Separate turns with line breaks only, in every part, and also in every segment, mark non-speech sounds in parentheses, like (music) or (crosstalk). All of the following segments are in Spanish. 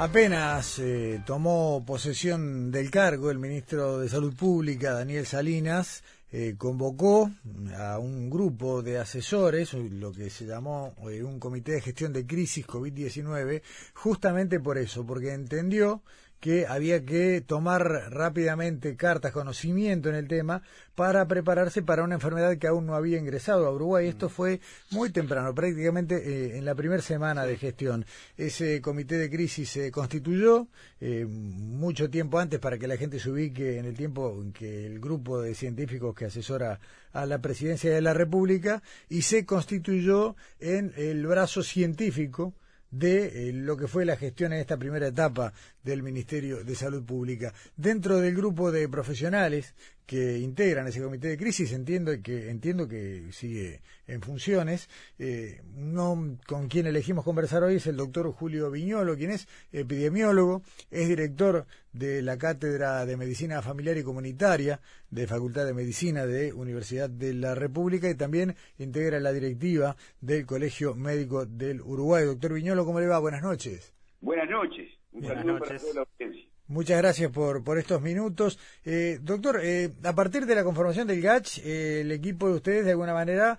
Apenas eh, tomó posesión del cargo el ministro de Salud Pública, Daniel Salinas, eh, convocó a un grupo de asesores, lo que se llamó eh, un comité de gestión de crisis COVID-19, justamente por eso, porque entendió que había que tomar rápidamente cartas, conocimiento en el tema para prepararse para una enfermedad que aún no había ingresado a Uruguay. Esto mm. fue muy temprano, prácticamente eh, en la primera semana de gestión. Ese comité de crisis se constituyó eh, mucho tiempo antes para que la gente se ubique en el tiempo en que el grupo de científicos que asesora a la presidencia de la República y se constituyó en el brazo científico de eh, lo que fue la gestión en esta primera etapa del Ministerio de Salud Pública. Dentro del grupo de profesionales que integran ese comité de crisis, entiendo que, entiendo que sigue en funciones. Eh, no, con quien elegimos conversar hoy es el doctor Julio Viñolo, quien es epidemiólogo, es director de la Cátedra de Medicina Familiar y Comunitaria de Facultad de Medicina de Universidad de la República y también integra la directiva del Colegio Médico del Uruguay. Doctor Viñolo, ¿cómo le va? Buenas noches.
Buenas noches. Un saludo para toda la audiencia.
Muchas gracias por, por estos minutos. Eh, doctor, eh, a partir de la conformación del GACH, eh, el equipo de ustedes, de alguna manera,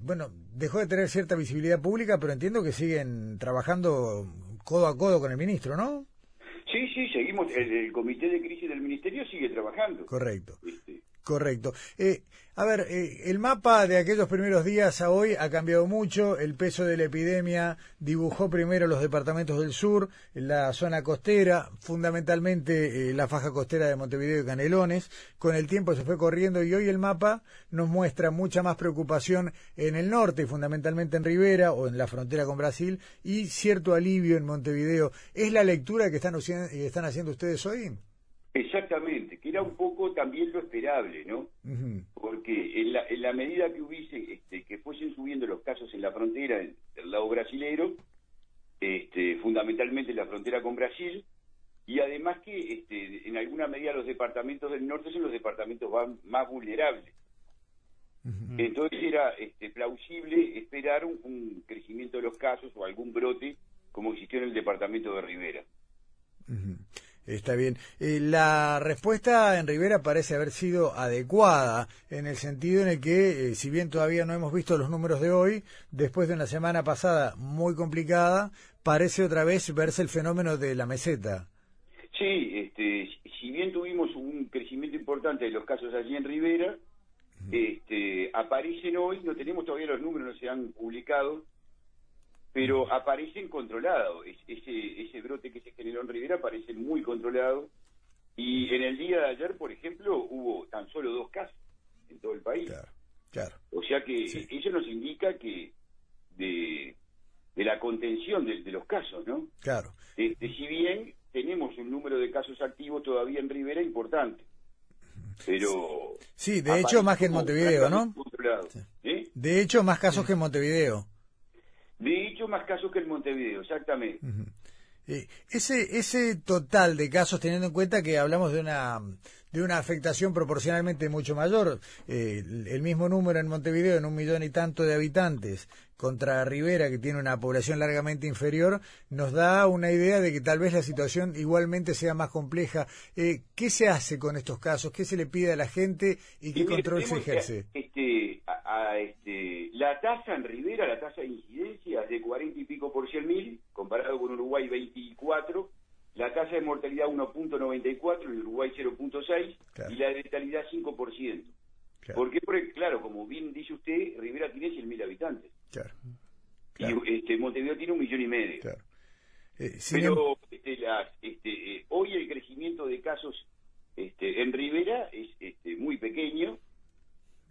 bueno, dejó de tener cierta visibilidad pública, pero entiendo que siguen trabajando codo a codo con el ministro, ¿no?
Sí, sí, seguimos. El, comité de crisis del ministerio sigue trabajando.
Correcto. Correcto. Eh, a ver, eh, el mapa de aquellos primeros días a hoy ha cambiado mucho. El peso de la epidemia dibujó primero los departamentos del sur, la zona costera, fundamentalmente eh, la faja costera de Montevideo y Canelones. Con el tiempo se fue corriendo y hoy el mapa nos muestra mucha más preocupación en el norte, fundamentalmente en Rivera o en la frontera con Brasil, y cierto alivio en Montevideo. ¿Es la lectura que están, están haciendo ustedes hoy?
Exactamente, era un poco también lo esperable, ¿no? Porque en la, en la medida que hubiese, este, que fuesen subiendo los casos en la frontera del lado brasilero, este, fundamentalmente en la frontera con Brasil, y además que este, en alguna medida los departamentos del norte son los departamentos más vulnerables. Entonces era este, plausible esperar un, crecimiento de los casos o algún brote como existió en el departamento de Rivera.
Está bien. Eh, la respuesta en Rivera parece haber sido adecuada en el sentido en el que, eh, si bien todavía no hemos visto los números de hoy, después de una semana pasada muy complicada, parece otra vez verse el fenómeno de la meseta.
Sí, este, si bien tuvimos un crecimiento importante de los casos allí en Rivera, este, aparecen hoy, no tenemos todavía los números, no se han publicado, pero aparecen controlados. Ese, ese brote que se generó en Rivera aparece muy controlado. Y en el día de ayer, por ejemplo, hubo tan solo dos casos en todo el país.
Claro,
O sea que eso nos indica que de, de la contención de, los casos, ¿no?
Claro.
De, si bien tenemos un número de casos activos todavía en Rivera importante. Pero.
Sí, de hecho, más que en Montevideo, ¿no? ¿Eh? De hecho, más casos que en Montevideo.
De hecho, más casos que en Montevideo, exactamente.
Eh, ese, ese total de casos, teniendo en cuenta que hablamos de una, de una afectación proporcionalmente mucho mayor, eh, el, mismo número en Montevideo, en un millón y tanto de habitantes, contra Rivera, que tiene una población largamente inferior, nos da una idea de que tal vez la situación igualmente sea más compleja. Eh, ¿Qué se hace con estos casos? ¿Qué se le pide a la gente y qué control se ejerce?
Este, este, la tasa en Rivera, la tasa de de 40 y pico por 100 mil, comparado con Uruguay 24, la tasa de mortalidad 1.94, en Uruguay 0.6 y la de letalidad 5%. Claro. ¿Por qué? Porque, claro, como bien dice usted, Rivera tiene 100.000 habitantes.
Claro.
Y este, Montevideo tiene un millón y medio.
Claro.
Eh, Pero em- este, este, eh, hoy el crecimiento de casos este, en Rivera es este, muy pequeño.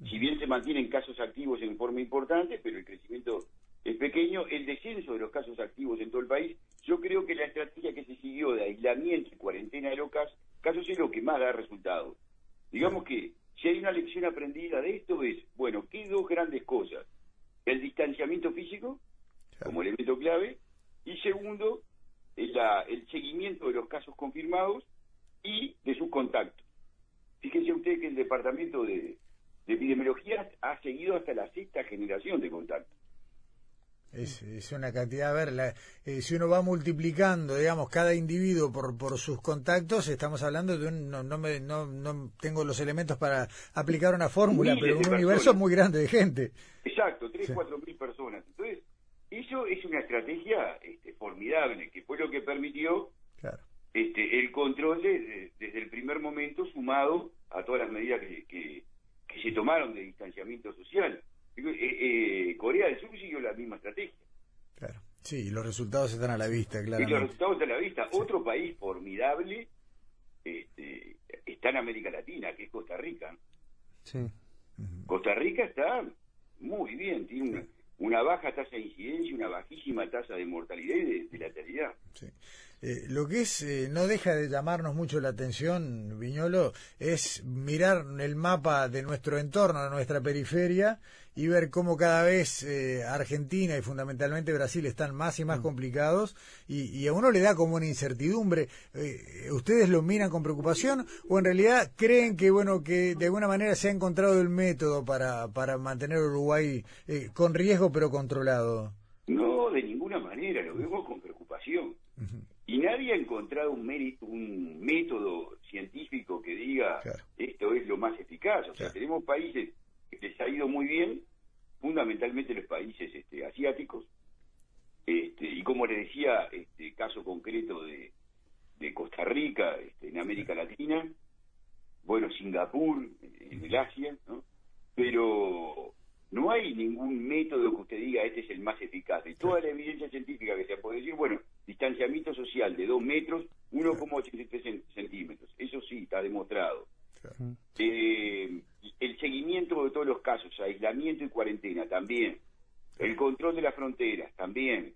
Si bien se mantienen casos activos en forma importante, pero el crecimiento es pequeño, el descenso de los casos activos en todo el país. Yo creo que la estrategia que se siguió de aislamiento y cuarentena de los casos, es lo que más da resultados. Digamos que si hay una lección aprendida de esto es, bueno, ¿qué dos grandes cosas? El distanciamiento físico, como elemento clave, y segundo, el, el seguimiento de los casos confirmados y de sus contactos. Fíjense usted que el departamento de, epidemiología ha seguido hasta la sexta generación de contactos.
Es, una cantidad, a ver, eh, si uno va multiplicando, digamos, cada individuo por, por sus contactos, estamos hablando de un, no, no, me, no, no tengo los elementos para aplicar una fórmula, pero un universo muy grande de gente.
Exacto, 3, cuatro mil personas. Entonces, eso es una estrategia este, formidable, que fue lo que permitió este, el control desde el primer momento, sumado a todas las medidas que, que, se tomaron de distanciamiento social. Eh, eh, Corea del Sur siguió la misma estrategia.
Claro. Sí, y los resultados están a la vista, claro.
Los resultados están a la vista. Otro país formidable este, está en América Latina, que es Costa Rica.
Sí.
Costa Rica está muy bien, tiene una, una baja tasa de incidencia una bajísima tasa de mortalidad y de, lateralidad.
Sí. Eh, lo que es eh, no deja de llamarnos mucho la atención, Viñolo, es mirar el mapa de nuestro entorno, de nuestra periferia, y ver cómo cada vez eh, Argentina y fundamentalmente Brasil están más y más mm. complicados, y, a uno le da como una incertidumbre. ¿Ustedes lo miran con preocupación o en realidad creen que bueno que de alguna manera se ha encontrado el método para, para mantener Uruguay con riesgo pero controlado?
No, de ninguna manera, lo vemos con preocupación. Ha encontrado un, mérito, un método científico que diga esto es lo más eficaz. O sea, tenemos países que les ha ido muy bien, fundamentalmente los países este, asiáticos, este, y como le decía, este caso concreto de, de Costa Rica, este, en América Latina, bueno, Singapur, en el Asia, ¿no? pero no hay ningún método que usted diga este es el más eficaz. Y toda la evidencia científica que se puede decir, bueno, distanciamiento social de 2 metros, 1,83 centímetros. Eso sí, está demostrado. Eh, el seguimiento de todos los casos, aislamiento y cuarentena también. El control de las fronteras también.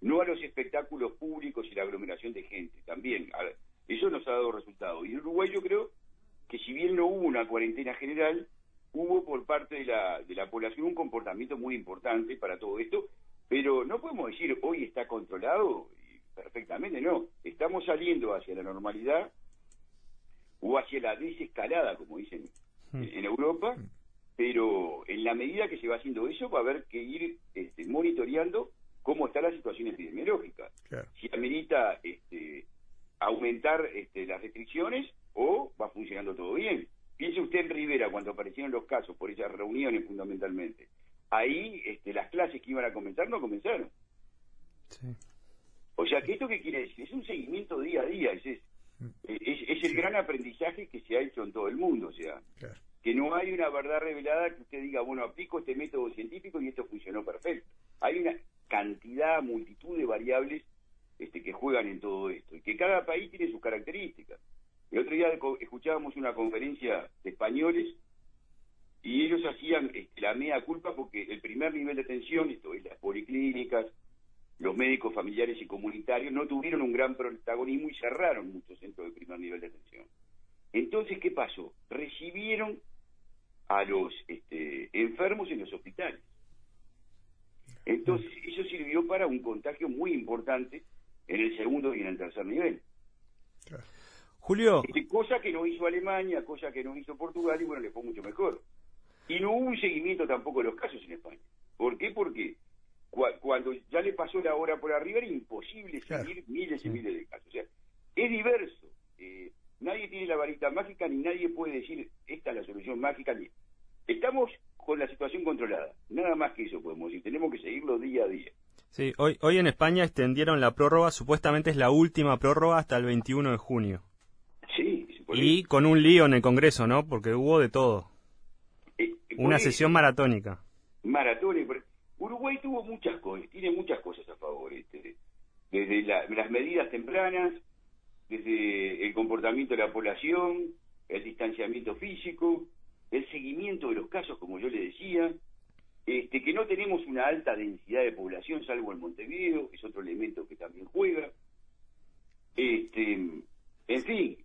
No a los espectáculos públicos y la aglomeración de gente también. Eso nos ha dado resultados. Y en Uruguay yo creo que si bien no hubo una cuarentena general, hubo por parte de la, de la población un comportamiento muy importante para todo esto, pero no podemos decir hoy está controlado perfectamente, no. Estamos saliendo hacia la normalidad o hacia la desescalada, como dicen hmm. en Europa, hmm. pero en la medida que se va haciendo eso va a haber que ir este, monitoreando cómo está la situación epidemiológica. Si amerita este, aumentar este, las restricciones o va funcionando todo bien. Piense usted en Rivera cuando aparecieron los casos por esas reuniones fundamentalmente. Ahí este, las clases que iban a comenzar no comenzaron. O sea, que esto qué quiere decir? Es un seguimiento día a día, es, es, es, el gran aprendizaje que se ha hecho en todo el mundo, o sea, que no hay una verdad revelada que usted diga, bueno, aplico este método científico y esto funcionó perfecto. Hay una cantidad, multitud de variables este, que juegan en todo esto, y que cada país tiene sus características. El otro día escuchábamos una conferencia de españoles y ellos hacían este, la mea culpa porque el primer nivel de atención, esto es las policlínicas, los médicos familiares y comunitarios, no tuvieron un gran protagonismo y cerraron muchos centros de primer nivel de atención. Entonces, ¿qué pasó? Recibieron a los este, enfermos en los hospitales. Entonces, eso sirvió para un contagio muy importante en el segundo y en el tercer nivel.
Julio.
Este, cosa que no hizo Alemania, cosa que no hizo Portugal, y bueno, le fue mucho mejor. Y no hubo un seguimiento tampoco de los casos en España. ¿Por qué? Porque cuando ya le pasó la hora por arriba era imposible seguir miles y miles de casos. O sea, es diverso. Eh, nadie tiene la varita mágica ni nadie puede decir esta es la solución mágica. Estamos con la situación controlada. Nada más que eso podemos decir. Tenemos que seguirlo día a día.
Sí, hoy, hoy en España extendieron la prórroga, supuestamente es la última prórroga hasta el 21 de junio. Y con un lío en el Congreso, ¿no? Porque hubo de todo. Eh, Una sesión maratónica.
Maratónica. Uruguay tuvo muchas cosas, tiene muchas cosas a favor. Este, desde las medidas tempranas, desde el comportamiento de la población, el distanciamiento físico, el seguimiento de los casos, como yo le decía, este, que no tenemos una alta densidad de población, salvo en Montevideo, es otro elemento que también juega. Este, en fin,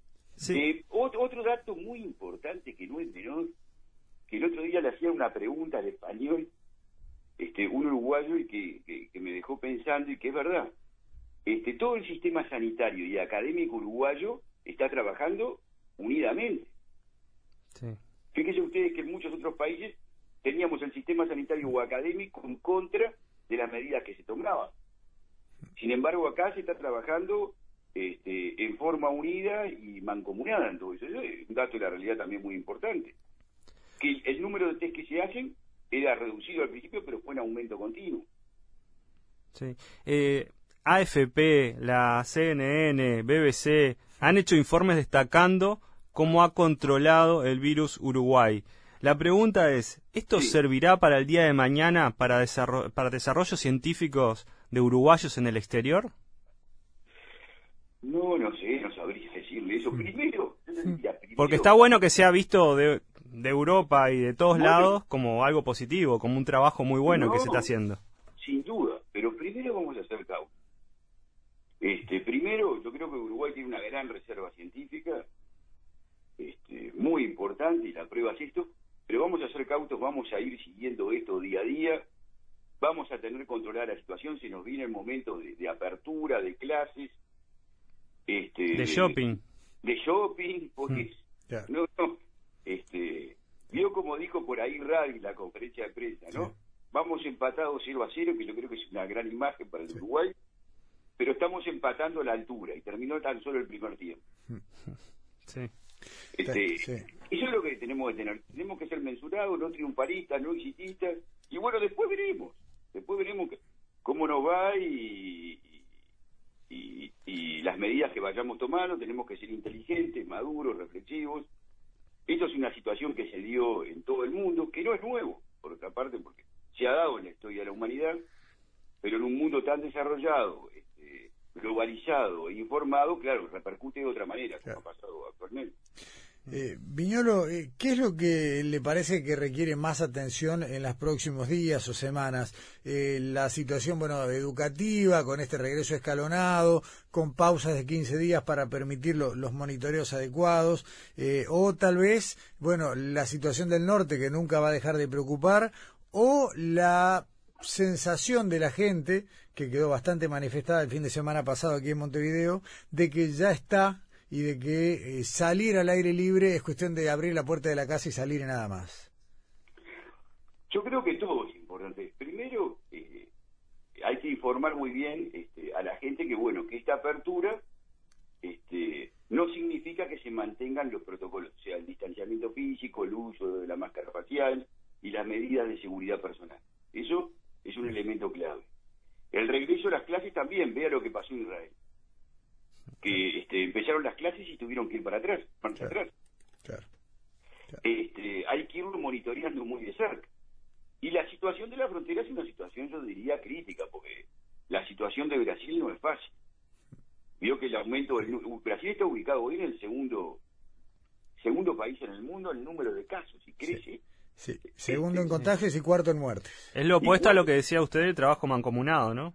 eh, otro, dato muy importante que no es menor, que el otro día le hacía una pregunta al español, este, un uruguayo, y que, que, me dejó pensando, y que es verdad. Este, todo el sistema sanitario y académico uruguayo está trabajando unidamente. Sí. Fíjense ustedes que en muchos otros países teníamos el sistema sanitario o académico en contra de las medidas que se tomaban. Sin embargo, acá se está trabajando este, en forma unida y mancomunada en todo eso. Es un dato de la realidad también muy importante. Que el número de test que se hacen era reducido al principio, pero fue en aumento continuo.
Sí. Eh, AFP, la CNN, BBC han hecho informes destacando cómo ha controlado el virus Uruguay. La pregunta es, ¿esto servirá para el día de mañana para, para desarrollos científicos de uruguayos en el exterior?
No, no sé, no sabría decirle eso. Primero,
porque está bueno que sea visto de, Europa y de todos lados como algo positivo, como un trabajo muy bueno que se está haciendo.
Sin duda, pero primero vamos a hacer causa. Este, primero, yo creo que Uruguay tiene una gran reserva científica, este, muy importante, y la prueba es esto, pero vamos a ser cautos, vamos a ir siguiendo esto día a día, vamos a tener controlada la situación si nos viene el momento de, apertura, de clases, este,
de shopping.
De, shopping, porque mm, no, no, este, vio como dijo por ahí Radi la conferencia de prensa, ¿no? Vamos empatados 0 a 0, que yo creo que es una gran imagen para el Uruguay, pero estamos empatando la altura y terminó tan solo el primer tiempo. (laughs) Sí. Este, Eso es lo que tenemos que tener. Tenemos que ser mensurados, no triunfalistas, no exitistas. Y bueno, después veremos. Después veremos cómo nos va y, y, y, las medidas que vayamos tomando. Tenemos que ser inteligentes, maduros, reflexivos. Esto es una situación que se dio en todo el mundo, que no es nuevo, por otra parte, porque se ha dado en la historia de la humanidad, pero en un mundo tan desarrollado, globalizado e informado, claro, repercute de otra manera, como ha pasado actualmente.
Eh, Viñolo, eh, ¿qué es lo que le parece que requiere más atención en los próximos días o semanas? Eh, la situación, bueno, educativa, con este regreso escalonado, con pausas de 15 días para permitir los monitoreos adecuados, eh, o tal vez, bueno, la situación del norte que nunca va a dejar de preocupar, o la sensación de la gente, que quedó bastante manifestada el fin de semana pasado aquí en Montevideo, de que ya está y de que eh, salir al aire libre es cuestión de abrir la puerta de la casa y salir nada más.
Yo creo que todo es importante. Primero, eh, hay que informar muy bien este, a la gente que, bueno, que esta apertura este, no significa que se mantengan los protocolos, o sea, el distanciamiento físico, el uso de la máscara facial y las medidas de seguridad personal. Eso es un elemento clave. El regreso a las clases también, vea lo que pasó en Israel. Que este, empezaron las clases y tuvieron que ir para atrás, para atrás. Este, hay que irlo monitoreando muy de cerca. Y la situación de la frontera es una situación, yo diría, crítica, porque la situación de Brasil no es fácil. Vio que el aumento del... Brasil está ubicado hoy en el segundo segundo país en el mundo en el número de casos y crece.
Sí. Segundo en contagios y cuarto en muertes.
Es lo opuesto a lo que decía usted del trabajo mancomunado, ¿no?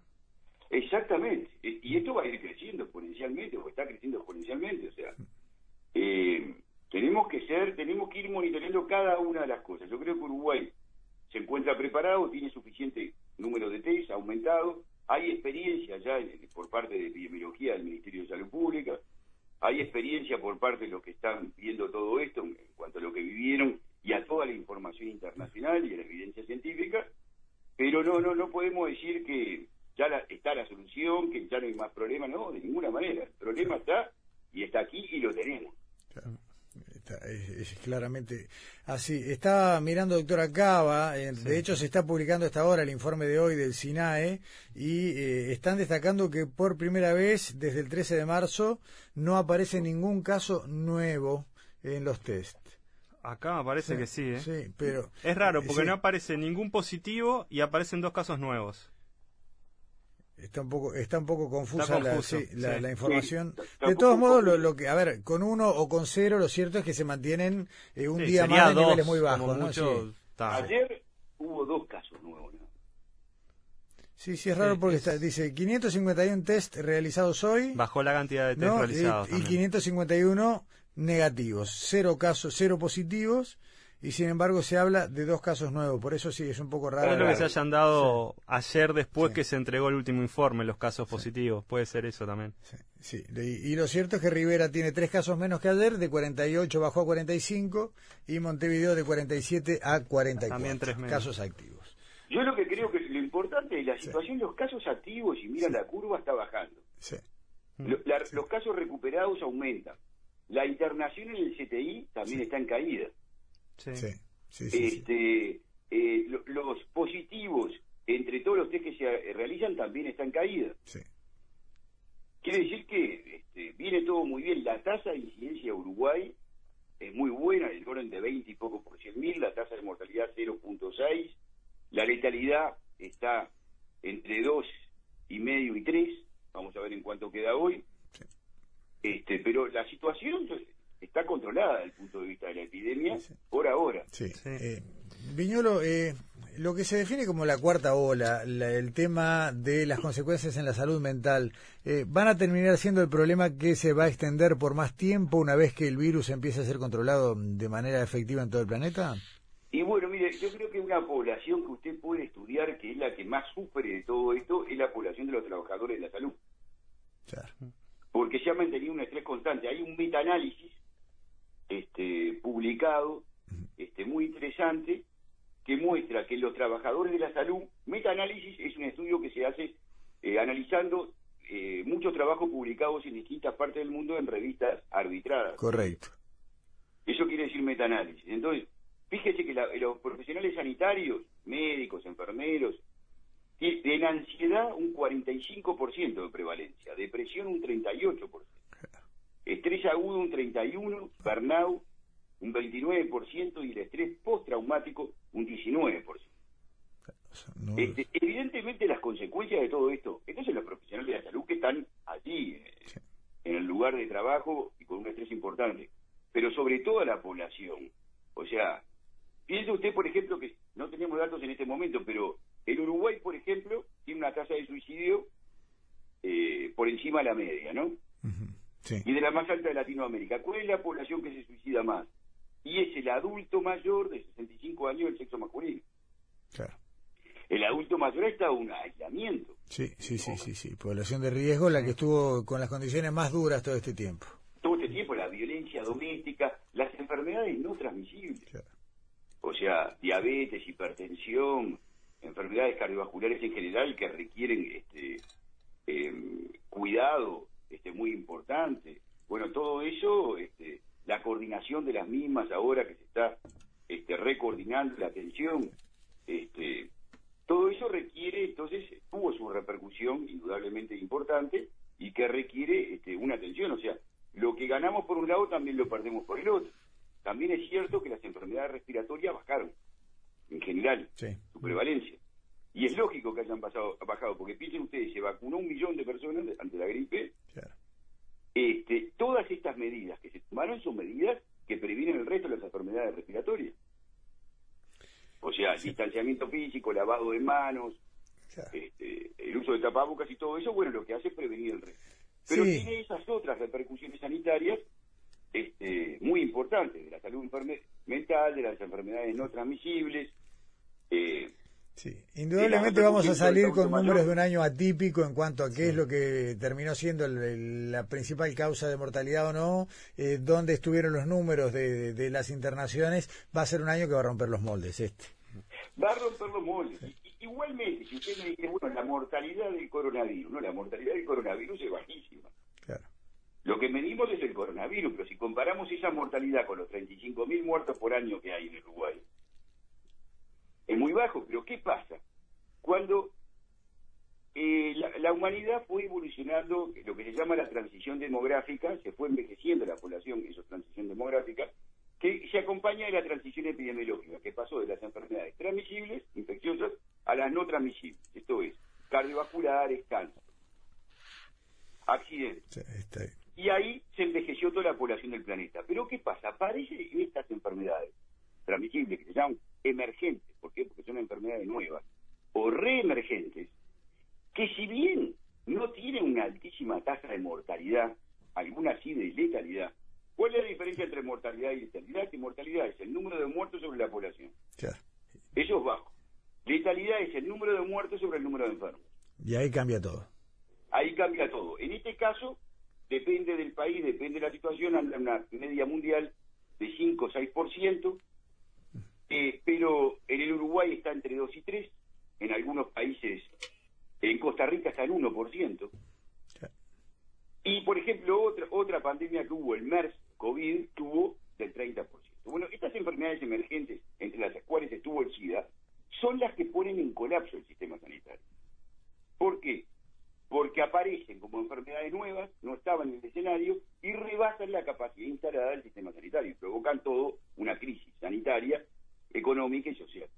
Exactamente. Y esto va a ir creciendo exponencialmente, o está creciendo exponencialmente. O sea, eh, tenemos que ser, tenemos que ir monitoreando cada una de las cosas. Yo creo que Uruguay se encuentra preparado, tiene suficiente número de test, aumentado. Hay experiencia ya por parte de epidemiología del Ministerio de Salud Pública. Hay experiencia por parte de los que están viendo todo esto en cuanto a lo que vivieron y a toda la información internacional y a la evidencia científica, pero no, no, no podemos decir que ya está la solución, que ya no hay más problemas, no, de ninguna manera. El problema está y está aquí y lo tenemos.
es, claramente así. Está mirando, doctora Cava, eh, de hecho se está publicando esta hora el informe de hoy del SINAE y eh, están destacando que por primera vez desde el 13 de marzo no aparece ningún caso nuevo en los test.
Acá parece que sí, ¿eh?
Sí, pero...
Es raro, porque no aparece ningún positivo y aparecen dos casos nuevos.
Está un poco, está un poco confusa la, información. de todos modos, lo, que, a ver, con uno o con cero, lo cierto es que se mantienen eh, un día más de niveles muy bajos.
Ayer hubo dos casos
Sí, sí, es raro porque está, dice 551 test realizados hoy.
Bajó la cantidad de test realizados.
Y, 551 negativos, cero casos, cero positivos y sin embargo se habla de dos casos nuevos, por eso sí es un poco raro.
lo que se hayan dado ayer después que se entregó el último informe, los casos positivos, puede ser eso también.
Sí, Y, lo cierto es que Rivera tiene tres casos menos que ayer, de 48 bajó a 45 y Montevideo de 47 a 44 también tres casos activos.
Yo lo que creo que lo importante es la situación de los casos activos y mira la curva está bajando. los casos recuperados aumentan. La internación en el CTI también está en caída. Sí. este, eh, los positivos entre todos los test que se realizan también están caídos Quiere decir que este, viene todo muy bien. La tasa de incidencia de Uruguay es muy buena, el orden de 20 y poco por cien mil, la tasa de mortalidad 0.6, la letalidad está entre 2 y medio y 3, vamos a ver en cuánto queda hoy. Este, pero la situación está controlada desde el punto de vista de la epidemia por ahora.
Sí. Eh, Viñolo, eh, lo que se define como la cuarta ola, el tema de las consecuencias en la salud mental, eh, ¿van a terminar siendo el problema que se va a extender por más tiempo una vez que el virus empiece a ser controlado de manera efectiva en todo el planeta?
Y bueno, mire, yo creo que una población que usted puede estudiar, que es la que más sufre de todo esto, es la población de los trabajadores de la salud. Claro. Porque se ha mantenido un estrés constante. Hay un metaanálisis este, publicado, este, muy interesante, que muestra que los trabajadores de la salud, metaanálisis es un estudio que se hace eh, analizando eh, muchos trabajos publicados en distintas partes del mundo en revistas arbitradas.
Correcto.
Eso quiere decir metaanálisis. Entonces, fíjese que los profesionales sanitarios, médicos, enfermeros, tienen ansiedad un 45% de prevalencia, depresión un 38% estrés agudo un 31%, burnout un 29% y el estrés postraumático un 19%. Este, evidentemente las consecuencias de todo esto, entonces los profesionales de la salud que están allí, eh, en el lugar de trabajo y con un estrés importante, pero sobre todo a la población. O sea, piense usted, por ejemplo, que no tenemos datos en este momento, pero el Uruguay, por ejemplo, tiene una tasa de suicidio eh, por encima de la media, ¿no? Y de la más alta de Latinoamérica. ¿Cuál es la población que se suicida más? Y es el adulto mayor de 65 años del sexo masculino. Claro. El adulto mayor está un aislamiento.
Sí, sí, sí, sí, sí. Población de riesgo, la que estuvo con las condiciones más duras todo este tiempo.
Todo este tiempo, la violencia doméstica, las enfermedades no transmisibles. O sea, diabetes, hipertensión, enfermedades cardiovasculares en general que requieren este eh, cuidado este, muy importante. Bueno, todo eso, este, la coordinación de las mismas ahora que se está este, recoordinando la atención, este, todo eso requiere, entonces, tuvo su repercusión indudablemente importante y que requiere este, una atención. O sea, lo que ganamos por un lado también lo perdemos por el otro. También es cierto que las enfermedades respiratorias bajaron, en general, su prevalencia. Y es lógico que hayan pasado, bajado, porque piensen ustedes, se vacunó un millón de personas ante la gripe. Este, todas estas medidas que se tomaron son medidas que previenen el resto de las enfermedades respiratorias. O sea, distanciamiento físico, lavado de manos, este, el uso de tapabocas y todo eso, bueno, lo que hace es prevenir el resto. Pero tiene esas otras repercusiones sanitarias este, muy importantes, de la salud mental, de las enfermedades no transmisibles, eh,
Sí, indudablemente vamos a salir con números de un año atípico en cuanto a qué es lo que terminó siendo la principal causa de mortalidad o no, eh, dónde estuvieron los números de, las internaciones. Va a ser un año que va a romper los moldes este.
Va a romper los moldes. Igualmente, si usted me dice, bueno, la mortalidad del coronavirus, no, la mortalidad del coronavirus es bajísima. Claro. Lo que medimos es el coronavirus, pero si comparamos esa mortalidad con los 35.000 muertos por año que hay en Uruguay, es muy bajo, pero ¿qué pasa? Cuando eh, la, humanidad fue evolucionando, lo que se llama la transición demográfica, se fue envejeciendo la población, eso es transición demográfica, que se acompaña de la transición epidemiológica, que pasó de las enfermedades transmisibles, infecciosas, a las no transmisibles, esto es, cardiovasculares, cáncer, accidentes. Y ahí se envejeció toda la población del planeta. Pero ¿qué pasa? Aparecen estas enfermedades transmisibles, que se llaman emergentes, ¿por qué? Porque son enfermedades nuevas, o reemergentes, que si bien no tienen una altísima tasa de mortalidad, alguna sí de letalidad, ¿cuál es la diferencia entre mortalidad y letalidad? Que mortalidad es el número de muertos sobre la población. Eso es bajo. Letalidad es el número de muertos sobre el número de enfermos.
Y ahí cambia todo.
Ahí cambia todo. En este caso, depende del país, depende de la situación, anda una media mundial de 5 o 6%, eh, pero en el Uruguay está entre 2 y 3, en algunos países, en Costa Rica está en 1%. Y, por ejemplo, otra, otra pandemia que hubo, el MERS, COVID, tuvo del 30%. Bueno, estas enfermedades emergentes, entre las cuales estuvo el SIDA, son las que ponen en colapso el sistema sanitario. ¿Por qué? Porque aparecen como enfermedades nuevas, no estaban en el escenario y rebasan la capacidad instalada del sistema sanitario y provocan todo una crisis sanitaria, económica y social.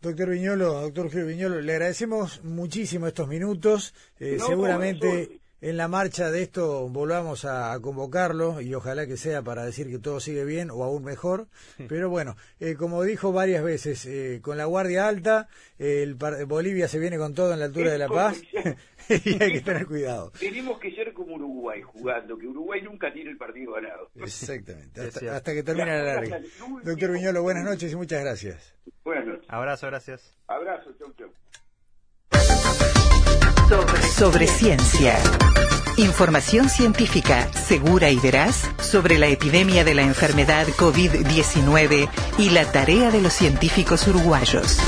Doctor Viñolo, doctor Julio Viñolo, le agradecemos muchísimo estos minutos. Eh, seguramente en la marcha de esto volvamos a, convocarlo y ojalá que sea para decir que todo sigue bien o aún mejor. Pero bueno, eh, como dijo varias veces, eh, con la guardia alta, el Bolivia se viene con todo en la altura de La Paz (laughs) y hay que tener cuidado.
Tenemos que ser Uruguay jugando, que Uruguay nunca tiene el partido ganado.
Exactamente, hasta, que termine la larga. Doctor Viñolo, buenas noches y muchas gracias.
Buenas noches.
Abrazo, gracias.
Abrazo, chau, chau.
Sobre, ciencia. Información científica segura y veraz sobre la epidemia de la enfermedad COVID-19 y la tarea de los científicos uruguayos.